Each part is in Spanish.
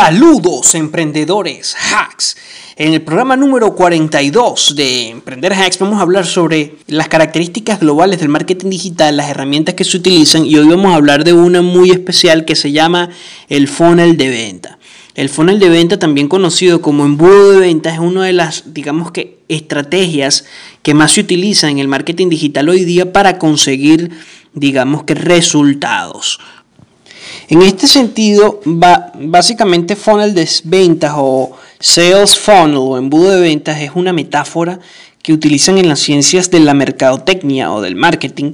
Saludos emprendedores hacks. En el programa número 42 de Emprender Hacks vamos a hablar sobre las características globales del marketing digital, las herramientas que se utilizan y hoy vamos a hablar de una muy especial que se llama el funnel de venta. El funnel de venta, también conocido como embudo de venta, es una de las, digamos que, estrategias que más se utiliza en el marketing digital hoy día para conseguir, digamos que, resultados. En este sentido, básicamente funnel de ventas o sales funnel o embudo de ventas es una metáfora que utilizan en las ciencias de la mercadotecnia o del marketing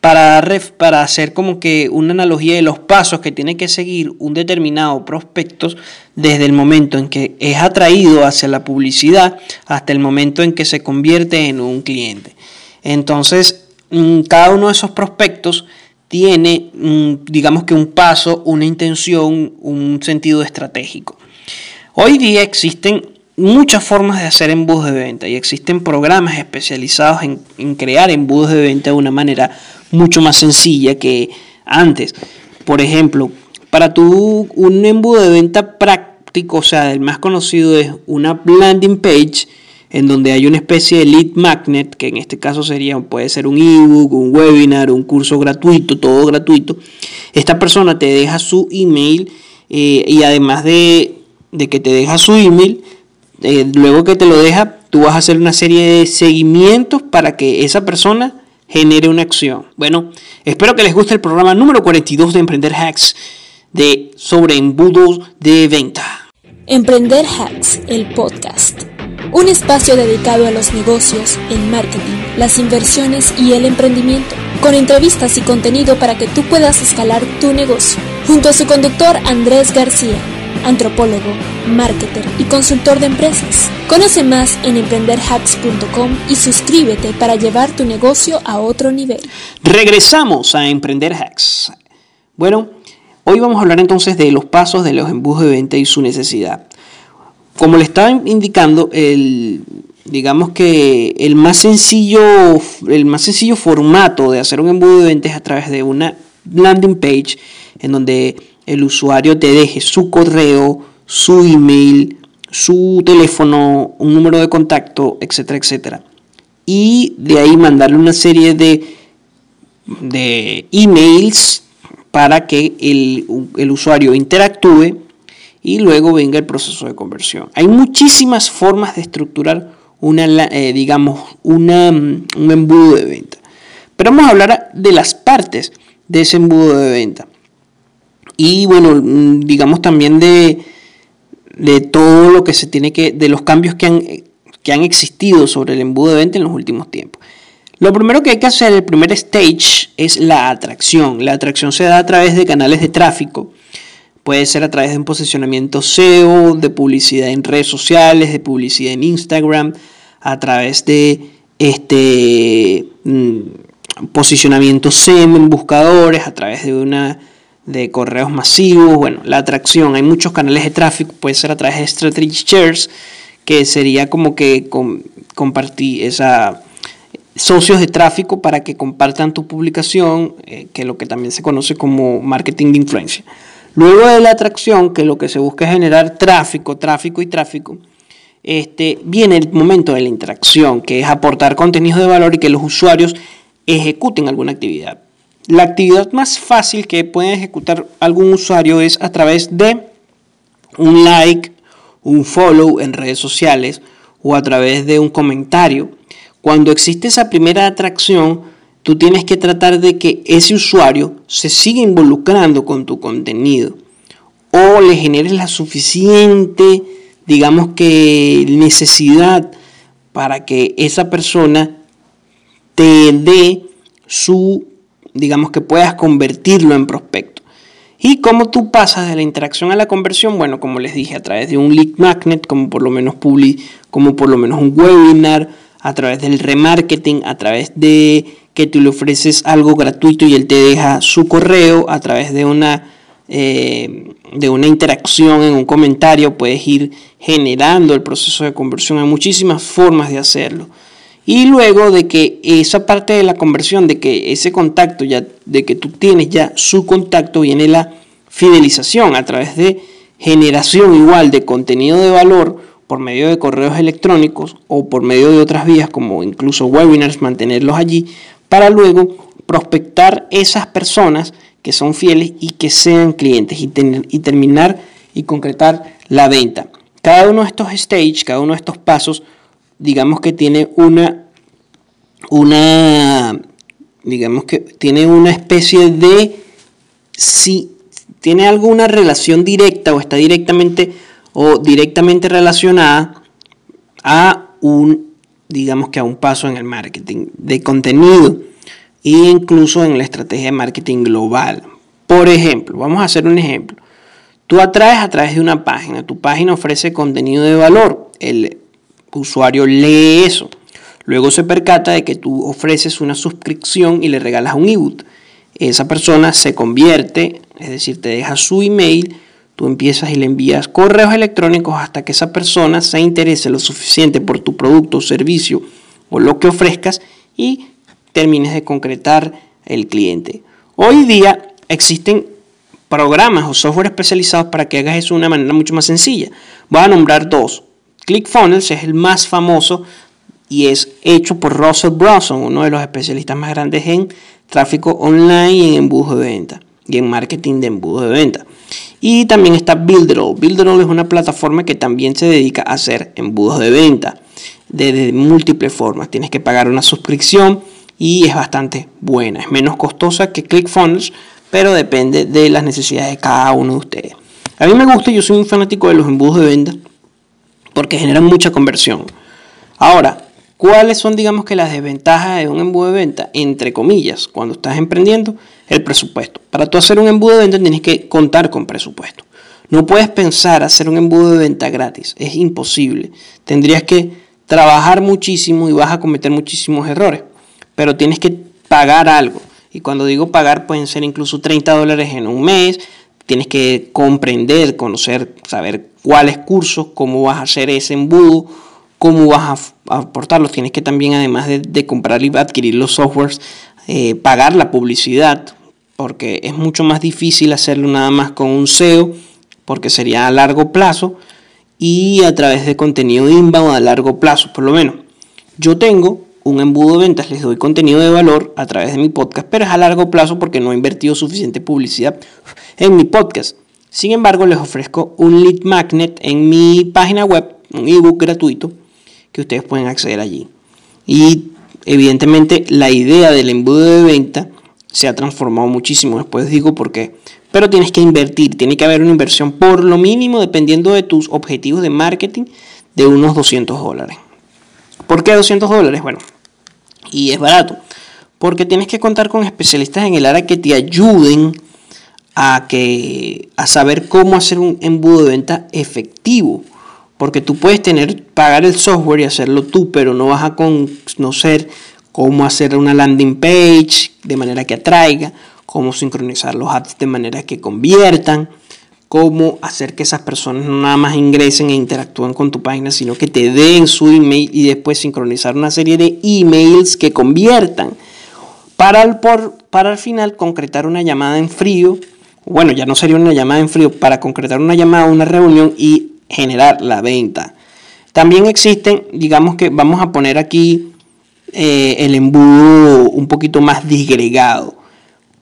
para, para hacer como que una analogía de los pasos que tiene que seguir un determinado prospecto desde el momento en que es atraído hacia la publicidad hasta el momento en que se convierte en un cliente. Entonces, mm, cada uno de esos prospectos tiene, digamos que un paso, una intención, un sentido estratégico. Hoy día existen muchas formas de hacer embudos de venta y existen programas especializados en, crear embudos de venta de una manera mucho más sencilla que antes. Por ejemplo, para tu un embudo de venta práctico, o sea, el más conocido es una landing page en donde hay una especie de lead magnet, que en este caso sería, puede ser un ebook, un webinar, un curso gratuito, todo gratuito. Esta persona te deja su email eh, y además de, que te deja su email, eh, luego que te lo deja, tú vas a hacer una serie de seguimientos para que esa persona genere una acción. Bueno, espero que les guste el programa número 42 de Emprender Hacks de sobre embudos de venta. Emprender Hacks, el podcast un espacio dedicado a los negocios, el marketing, las inversiones y el emprendimiento, con entrevistas y contenido para que tú puedas escalar tu negocio. Junto a su conductor Andrés García, antropólogo, marketer y consultor de empresas. Conoce más en emprenderhacks.com y suscríbete para llevar tu negocio a otro nivel. Regresamos a Emprender Hacks. Bueno, hoy vamos a hablar entonces de los pasos de los embudos de venta y su necesidad como le estaba indicando, el, digamos que el más sencillo, el más sencillo formato de hacer un embudo de ventas a través de una landing page en donde el usuario te deje su correo, su email, su teléfono, un número de contacto, etcétera, etcétera. Y de ahí mandarle una serie de, de emails para que el, el usuario interactúe y luego venga el proceso de conversión. Hay muchísimas formas de estructurar una, eh, digamos, una, mm, un embudo de venta. Pero vamos a hablar de las partes de ese embudo de venta. Y bueno, mm, digamos también de, de todo lo que se tiene que, de los cambios que han, que han existido sobre el embudo de venta en los últimos tiempos. Lo primero que hay que hacer, el primer stage, es la atracción. La atracción se da a través de canales de tráfico Puede ser a través de un posicionamiento SEO, de publicidad en redes sociales, de publicidad en Instagram, a través de este mm, posicionamiento SEM en buscadores, a través de una de correos masivos, bueno, la atracción, hay muchos canales de tráfico, puede ser a través de Strategy Shares, que sería como que compartir esa socios de tráfico para que compartan tu publicación, eh, que es lo que también se conoce como marketing de influencia. Luego de la atracción, que lo que se busca es generar tráfico, tráfico y tráfico, este, viene el momento de la interacción, que es aportar contenido de valor y que los usuarios ejecuten alguna actividad. La actividad más fácil que puede ejecutar algún usuario es a través de un like, un follow en redes sociales o a través de un comentario. Cuando existe esa primera atracción, tú tienes que tratar de que ese usuario se siga involucrando con tu contenido o le generes la suficiente, digamos que necesidad para que esa persona te dé su, digamos que puedas convertirlo en prospecto. ¿Y cómo tú pasas de la interacción a la conversión? Bueno, como les dije, a través de un lead magnet, como por lo menos public, como por lo menos un webinar, a través del remarketing, a través de que tú le ofreces algo gratuito y él te deja su correo a través de una, eh, de una interacción en un comentario, puedes ir generando el proceso de conversión. Hay muchísimas formas de hacerlo. Y luego de que esa parte de la conversión, de que ese contacto, ya, de que tú tienes ya su contacto, viene la fidelización a través de generación igual de contenido de valor por medio de correos electrónicos o por medio de otras vías como incluso webinars, mantenerlos allí para luego prospectar esas personas que son fieles y que sean clientes y, y terminar y concretar la venta. Cada uno de estos stages, cada uno de estos pasos, digamos que tiene una, una, digamos que tiene una especie de, si tiene alguna relación directa o está directamente o directamente relacionada a un, digamos que a un paso en el marketing de contenido e incluso en la estrategia de marketing global. Por ejemplo, vamos a hacer un ejemplo. Tú atraes a través de una página, tu página ofrece contenido de valor, el usuario lee eso, luego se percata de que tú ofreces una suscripción y le regalas un ebook. Esa persona se convierte, es decir, te deja su email, tú empiezas y le envías correos electrónicos hasta que esa persona se interese lo suficiente por tu producto servicio o lo que ofrezcas y termines de concretar el cliente. Hoy día existen programas o software especializados para que hagas eso de una manera mucho más sencilla. Voy a nombrar dos. ClickFunnels es el más famoso y es hecho por Russell Brunson, uno de los especialistas más grandes en tráfico online y en embudo de venta y en marketing de embudo de venta. Y también está Builderall. Builderall es una plataforma que también se dedica a hacer embudos de venta de múltiples formas. Tienes que pagar una suscripción y es bastante buena. Es menos costosa que ClickFunnels, pero depende de las necesidades de cada uno de ustedes. A mí me gusta, yo soy un fanático de los embudos de venta porque generan mucha conversión. Ahora, ¿cuáles son, digamos que, las desventajas de un embudo de venta? Entre comillas, cuando estás emprendiendo, el presupuesto. Para tú hacer un embudo de venta tienes que contar con presupuesto. No puedes pensar hacer un embudo de venta gratis, es imposible. Tendrías que trabajar muchísimo y vas a cometer muchísimos errores, pero tienes que pagar algo. Y cuando digo pagar, pueden ser incluso 30 dólares en un mes. Tienes que comprender, conocer, saber cuáles cursos, cómo vas a hacer ese embudo, cómo vas a, aportarlos. Tienes que también, además de, comprar y adquirir los softwares, eh, pagar la publicidad, porque es mucho más difícil hacerlo nada más con un SEO, porque sería a largo plazo, y a través de contenido inbound a largo plazo, por lo menos. Yo tengo un embudo de ventas, les doy contenido de valor a través de mi podcast, pero es a largo plazo porque no he invertido suficiente publicidad en mi podcast. Sin embargo, les ofrezco un lead magnet en mi página web, un ebook gratuito que ustedes pueden acceder allí. Y evidentemente la idea del embudo de venta se ha transformado muchísimo, después digo por qué. Pero tienes que invertir, tiene que haber una inversión por lo mínimo, dependiendo de tus objetivos de marketing, de unos 200 dólares. ¿Por qué 200 dólares? Bueno, y es barato. Porque tienes que contar con especialistas en el área que te ayuden a, que, a saber cómo hacer un embudo de venta efectivo. Porque tú puedes tener, pagar el software y hacerlo tú, pero no vas a conocer cómo hacer una landing page de manera que atraiga, cómo sincronizar los ads de manera que conviertan, cómo hacer que esas personas no nada más ingresen e interactúen con tu página, sino que te den su email y después sincronizar una serie de emails que conviertan para al, por, para al final concretar una llamada en frío. Bueno, ya no sería una llamada en frío, para concretar una llamada, una reunión y generar la venta. También existen, digamos que vamos a poner aquí eh, el embudo un poquito más disgregado.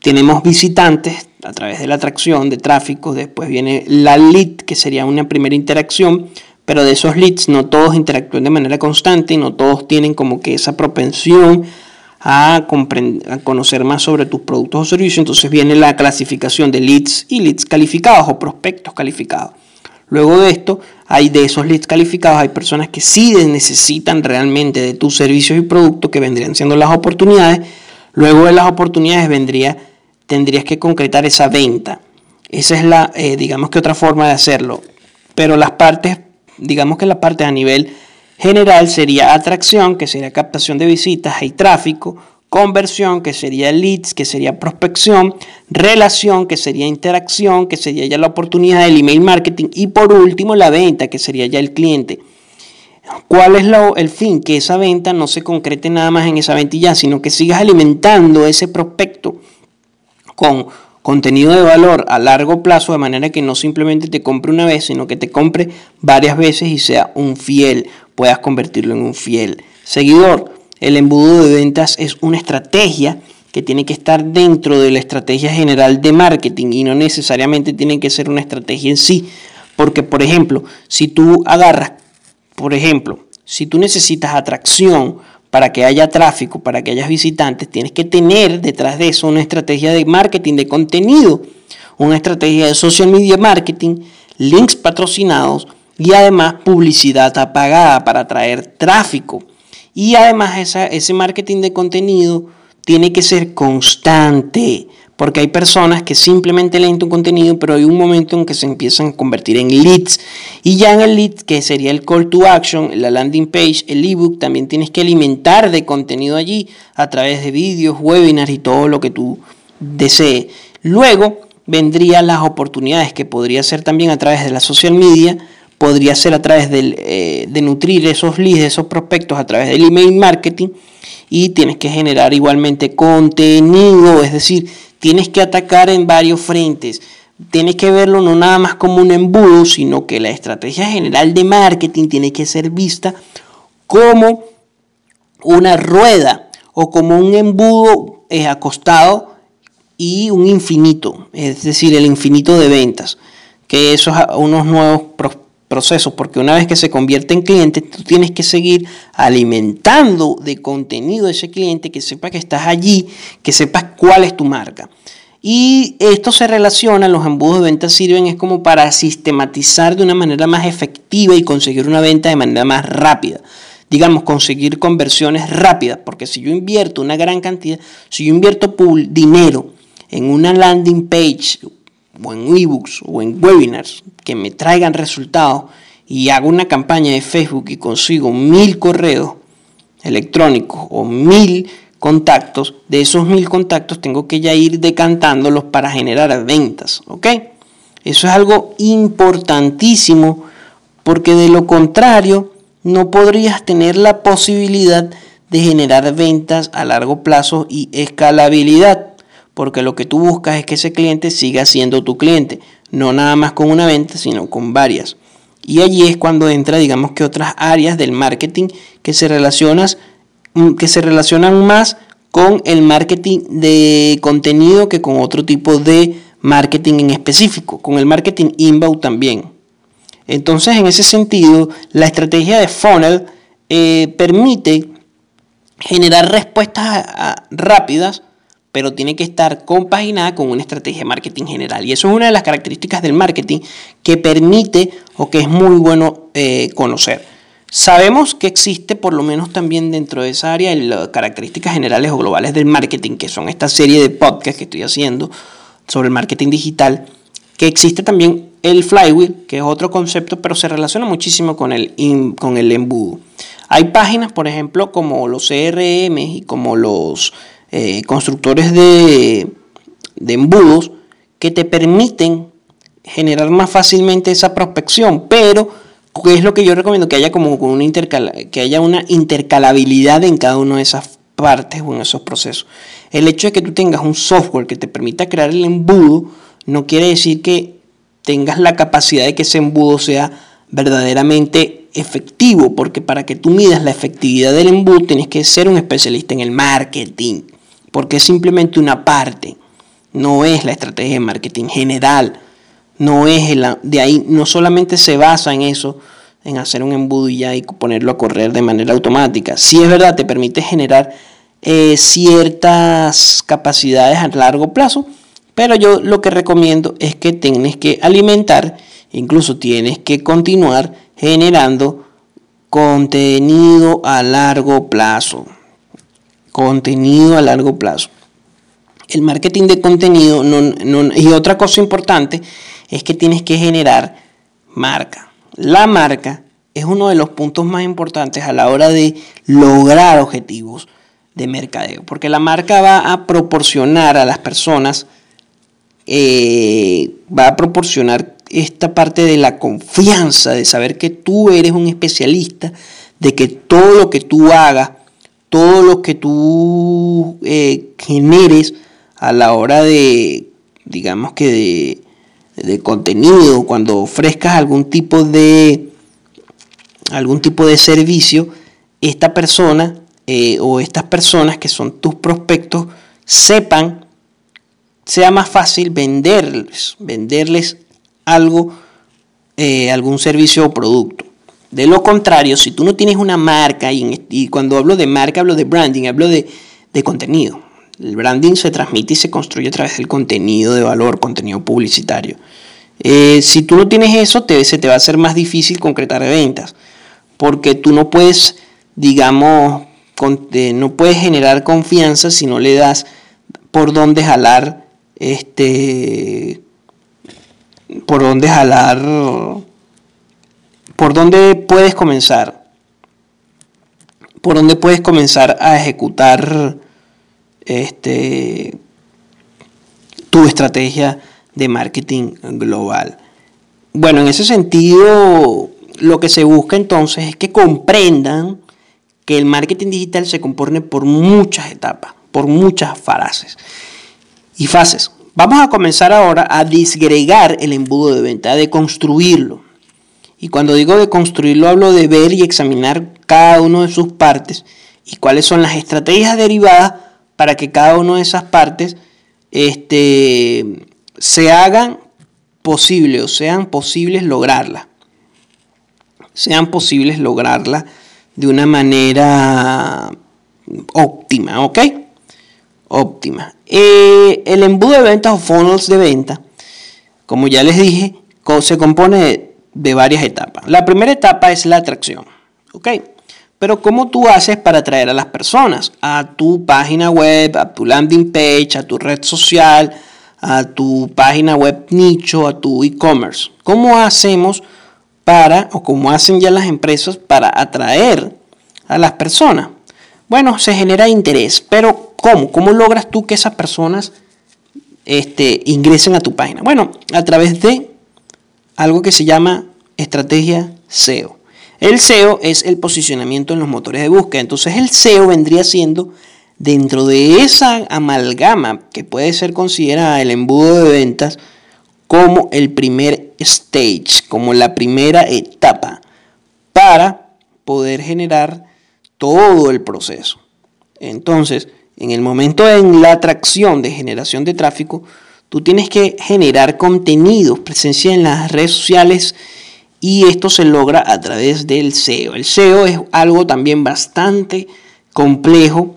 Tenemos visitantes, a través de la atracción de tráfico, después viene la lead, que sería una primera interacción, pero de esos leads no todos interactúan de manera constante y no todos tienen como que esa propensión a, a, conocer más sobre tus productos o servicios. Entonces viene la clasificación de leads y leads calificados o prospectos calificados. Luego de esto, hay de esos leads calificados, hay personas que sí necesitan realmente de tus servicios y productos que vendrían siendo las oportunidades. Luego de las oportunidades vendría tendrías que concretar esa venta. Esa es la, eh, digamos que otra forma de hacerlo. Pero las partes, digamos que la parte a nivel general sería atracción, que sería captación de visitas y tráfico, conversión, que sería leads, que sería prospección, relación, que sería interacción, que sería ya la oportunidad del email marketing y por último la venta, que sería ya el cliente. ¿Cuál es el fin? Que esa venta no se concrete nada más en esa venta y ya, sino que sigas alimentando ese prospecto con contenido de valor a largo plazo, de manera que no simplemente te compre una vez, sino que te compre varias veces y sea un fiel, puedas convertirlo en un fiel seguidor. El embudo de ventas es una estrategia que tiene que estar dentro de la estrategia general de marketing y no necesariamente tiene que ser una estrategia en sí. Porque, por ejemplo, si tú agarras, por ejemplo, si tú necesitas atracción para que haya tráfico, para que haya visitantes, tienes que tener detrás de eso una estrategia de marketing de contenido, una estrategia de social media marketing, links patrocinados y además publicidad apagada para atraer tráfico. Y además ese marketing de contenido tiene que ser constante, porque hay personas que simplemente leen tu contenido, pero hay un momento en que se empiezan a convertir en leads. Y ya en el lead, que sería el call to action, la landing page, el ebook, también tienes que alimentar de contenido allí a través de vídeos, webinars y todo lo que tú desees. Luego vendrían las oportunidades que podría ser también a través de la social media, podría ser a través eh, de nutrir esos leads, esos prospectos a través del email marketing y tienes que generar igualmente contenido, es decir, tienes que atacar en varios frentes. Tienes que verlo no nada más como un embudo, sino que la estrategia general de marketing tiene que ser vista como una rueda o como un embudo eh, acostado y un infinito, es decir, el infinito de ventas, que esos unos nuevos procesos, porque una vez que se convierte en cliente, tú tienes que seguir alimentando de contenido a ese cliente, que sepa que estás allí, que sepas cuál es tu marca. Y esto se relaciona, los embudos de venta sirven es como para sistematizar de una manera más efectiva y conseguir una venta de manera más rápida. Digamos, conseguir conversiones rápidas, porque si yo invierto una gran cantidad, si yo invierto dinero en una landing page o en ebooks o en webinars que me traigan resultados y hago una campaña de Facebook y consigo mil correos electrónicos o mil contactos, de esos mil contactos tengo que ya ir decantándolos para generar ventas, ¿ok? Eso es algo importantísimo porque de lo contrario no podrías tener la posibilidad de generar ventas a largo plazo y escalabilidad porque lo que tú buscas es que ese cliente siga siendo tu cliente, no nada más con una venta, sino con varias. Y allí es cuando entra, digamos que otras áreas del marketing que se, relacionas, mm, que se relacionan más con el marketing de contenido que con otro tipo de marketing en específico, con el marketing inbound también. Entonces, en ese sentido, la estrategia de funnel eh, permite generar respuestas rápidas pero tiene que estar compaginada con una estrategia de marketing general. Y eso es una de las características del marketing que permite o que es muy bueno eh, conocer. Sabemos que existe, por lo menos también dentro de esa área, las características generales o globales del marketing, que son esta serie de podcasts que estoy haciendo sobre el marketing digital, que existe también el flywheel, que es otro concepto, pero se relaciona muchísimo con el, con el embudo. Hay páginas, por ejemplo, como los CRM y como los eh, constructores de, embudos que te permiten generar más fácilmente esa prospección, pero ¿qué es lo que yo recomiendo? Que haya como una que haya una intercalabilidad en cada una de esas partes o en esos procesos. El hecho de que tú tengas un software que te permita crear el embudo no quiere decir que tengas la capacidad de que ese embudo sea verdaderamente efectivo, porque para que tú midas la efectividad del embudo tienes que ser un especialista en el marketing porque es simplemente una parte, no es la estrategia de marketing general, no es el, de ahí, no solamente se basa en eso, en hacer un embudo y ya y ponerlo a correr de manera automática. Si es verdad, te permite generar eh, ciertas capacidades a largo plazo, pero yo lo que recomiendo es que tienes que alimentar, incluso tienes que continuar generando contenido a largo plazo contenido a largo plazo. El marketing de contenido y otra cosa importante es que tienes que generar marca. La marca es uno de los puntos más importantes a la hora de lograr objetivos de mercadeo, porque la marca va a proporcionar a las personas, eh, va a proporcionar esta parte de la confianza, de saber que tú eres un especialista, de que todo lo que tú hagas todo lo que tú eh, generes a la hora de digamos que de, contenido, cuando ofrezcas algún tipo de algún tipo de servicio, esta persona eh, o estas personas que son tus prospectos sepan, sea más fácil venderles, venderles algo, eh, algún servicio o producto. De lo contrario, si tú no tienes una marca, y, cuando hablo de marca hablo de branding, hablo de, contenido. El branding se transmite y se construye a través del contenido de valor, contenido publicitario. Eh, si tú no tienes eso, te, se te va a hacer más difícil concretar ventas, porque tú no puedes, digamos, no puedes generar confianza si no le das por dónde jalar, este, por dónde jalar ¿Por dónde puedes comenzar? ¿Por dónde puedes comenzar a ejecutar este, tu estrategia de marketing global? Bueno, en ese sentido, lo que se busca entonces es que comprendan que el marketing digital se compone por muchas etapas, por muchas fases y fases. Vamos a comenzar ahora a disgregar el embudo de venta, de construirlo. Y cuando digo de construirlo, hablo de ver y examinar cada una de sus partes y cuáles son las estrategias derivadas para que cada una de esas partes este, se hagan posible o sean posibles lograrla. Sean posibles lograrla de una manera óptima, ¿ok? Óptima. Eh, el embudo de ventas o funnels de venta, como ya les dije, se compone de de varias etapas. La primera etapa es la atracción, ¿ok? Pero ¿cómo tú haces para atraer a las personas? A tu página web, a tu landing page, a tu red social, a tu página web nicho, a tu e-commerce. ¿Cómo hacemos para, o cómo hacen ya las empresas para atraer a las personas? Bueno, se genera interés, pero ¿cómo? ¿Cómo logras tú que esas personas este, ingresen a tu página? Bueno, a través de algo que se llama estrategia SEO. El SEO es el posicionamiento en los motores de búsqueda. Entonces el SEO vendría siendo dentro de esa amalgama que puede ser considerada el embudo de ventas como el primer stage, como la primera etapa para poder generar todo el proceso. Entonces, en el momento en la atracción de generación de tráfico, Tú tienes que generar contenidos, presencia en las redes sociales y esto se logra a través del SEO. El SEO es algo también bastante complejo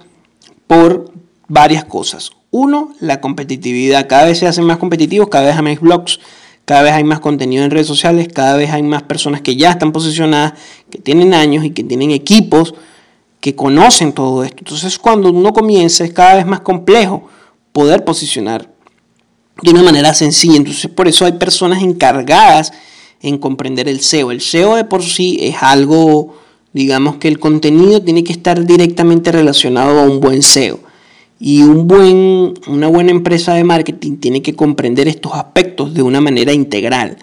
por varias cosas. Uno, la competitividad. Cada vez se hacen más competitivos, cada vez hay más blogs, cada vez hay más contenido en redes sociales, cada vez hay más personas que ya están posicionadas, que tienen años y que tienen equipos que conocen todo esto. Entonces cuando uno comienza es cada vez más complejo poder posicionar de una manera sencilla. Entonces, por eso hay personas encargadas en comprender el SEO. El SEO de por sí es algo, digamos que el contenido tiene que estar directamente relacionado a un buen SEO. Y un buen, una buena empresa de marketing tiene que comprender estos aspectos de una manera integral.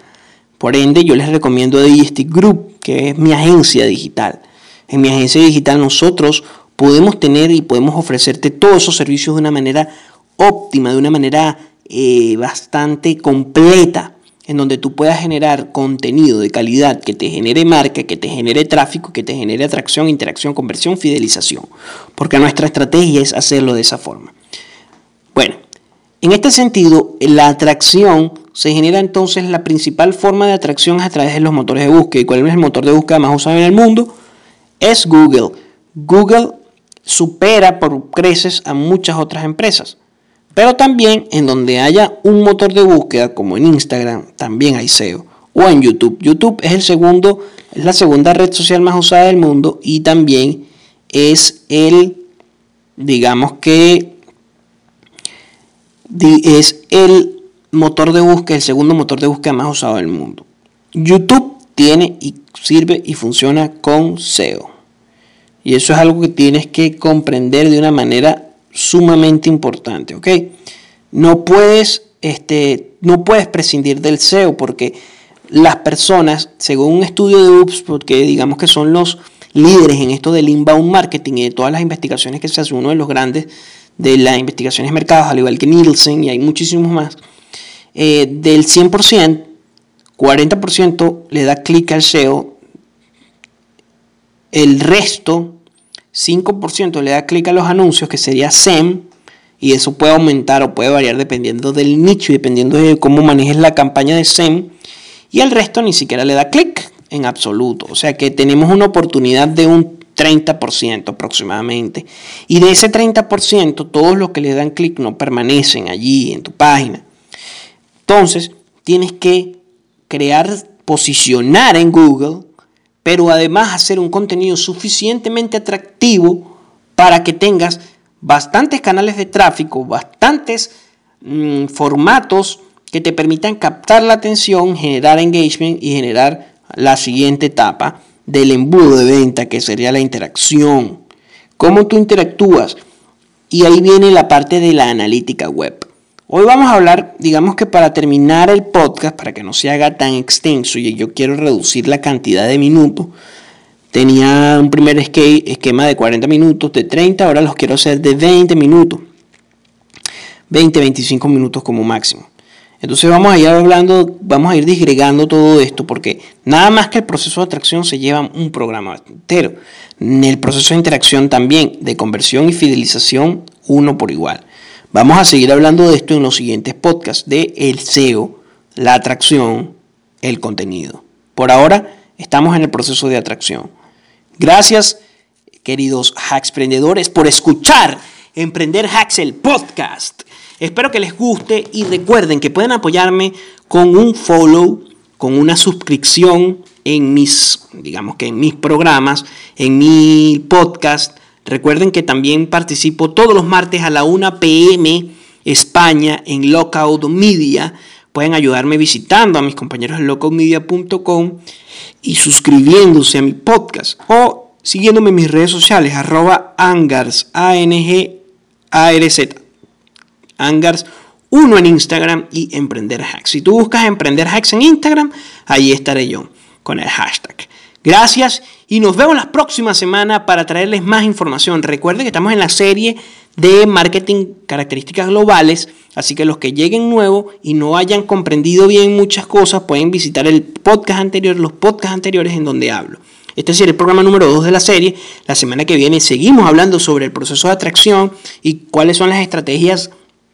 Por ende, yo les recomiendo Digestic Group, que es mi agencia digital. En mi agencia digital nosotros podemos tener y podemos ofrecerte todos esos servicios de una manera óptima, de una manera eh, bastante completa en donde tú puedas generar contenido de calidad que te genere marca, que te genere tráfico, que te genere atracción, interacción, conversión, fidelización. Porque nuestra estrategia es hacerlo de esa forma. Bueno, en este sentido, la atracción se genera entonces la principal forma de atracción a través de los motores de búsqueda. ¿Y cuál es el motor de búsqueda más usado en el mundo? Es Google. Google supera por creces a muchas otras empresas. Pero también en donde haya un motor de búsqueda, como en Instagram, también hay SEO. O en YouTube. YouTube es el segundo, es la segunda red social más usada del mundo y también es el, digamos que, es el motor de búsqueda, el segundo motor de búsqueda más usado del mundo. YouTube tiene y sirve y funciona con SEO. Y eso es algo que tienes que comprender de una manera sumamente importante, ¿ok? No puedes, este, no puedes prescindir del SEO porque las personas, según un estudio de UPS, porque digamos que son los líderes en esto del inbound marketing y de todas las investigaciones que se hace, uno de los grandes de las investigaciones de mercados, al igual que Nielsen y hay muchísimos más, eh, del 100%, 40% le da clic al SEO, el resto, 5% le da clic a los anuncios, que sería SEM, y eso puede aumentar o puede variar dependiendo del nicho y dependiendo de cómo manejes la campaña de SEM, y el resto ni siquiera le da clic en absoluto. O sea que tenemos una oportunidad de un 30% aproximadamente. Y de ese 30%, todos los que le dan clic no permanecen allí en tu página. Entonces, tienes que crear, posicionar en Google, pero además hacer un contenido suficientemente atractivo para que tengas bastantes canales de tráfico, bastantes mm, formatos que te permitan captar la atención, generar engagement y generar la siguiente etapa del embudo de venta, que sería la interacción. Cómo tú interactúas. Y ahí viene la parte de la analítica web. Hoy vamos a hablar, digamos que para terminar el podcast, para que no se haga tan extenso y yo quiero reducir la cantidad de minutos, tenía un primer esquema de 40 minutos, de 30, ahora los quiero hacer de 20 minutos. 20, 25 minutos como máximo. Entonces vamos a ir hablando, vamos a ir disgregando todo esto, porque nada más que el proceso de atracción se lleva un programa entero. En el proceso de interacción también, de conversión y fidelización, uno por igual. Vamos a seguir hablando de esto en los siguientes podcasts, de el SEO, la atracción, el contenido. Por ahora estamos en el proceso de atracción. Gracias, queridos hacks emprendedores, por escuchar Emprender Hacks, el podcast. Espero que les guste y recuerden que pueden apoyarme con un follow, con una suscripción en mis, digamos que en mis programas, en mi podcast. Recuerden que también participo todos los martes a la 1 pm España en Lockout Media. Pueden ayudarme visitando a mis compañeros en lockoutmedia.com y suscribiéndose a mi podcast o siguiéndome en mis redes sociales arroba angars, a Angars 1 en Instagram y Emprender Hacks. Si tú buscas Emprender Hacks en Instagram, ahí estaré yo con el hashtag. Gracias y nos vemos la próxima semana para traerles más información. Recuerden que estamos en la serie de marketing características globales, así que los que lleguen nuevos y no hayan comprendido bien muchas cosas pueden visitar el podcast anterior, los podcasts anteriores en donde hablo. Este es el programa número 2 de la serie. La semana que viene seguimos hablando sobre el proceso de atracción y cuáles son las estrategias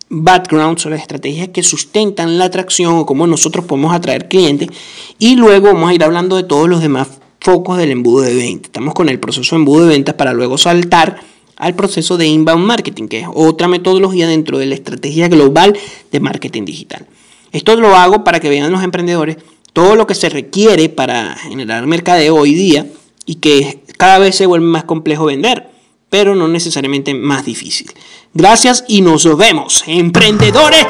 background, sobre las estrategias que sustentan la atracción o cómo nosotros podemos atraer clientes. Y luego vamos a ir hablando de todos los demás focos del embudo de venta. Estamos con el proceso de embudo de ventas para luego saltar al proceso de inbound marketing, que es otra metodología dentro de la estrategia global de marketing digital. Esto lo hago para que vean los emprendedores todo lo que se requiere para generar mercadeo hoy día y que cada vez se vuelve más complejo vender, pero no necesariamente más difícil. Gracias y nos vemos, emprendedores.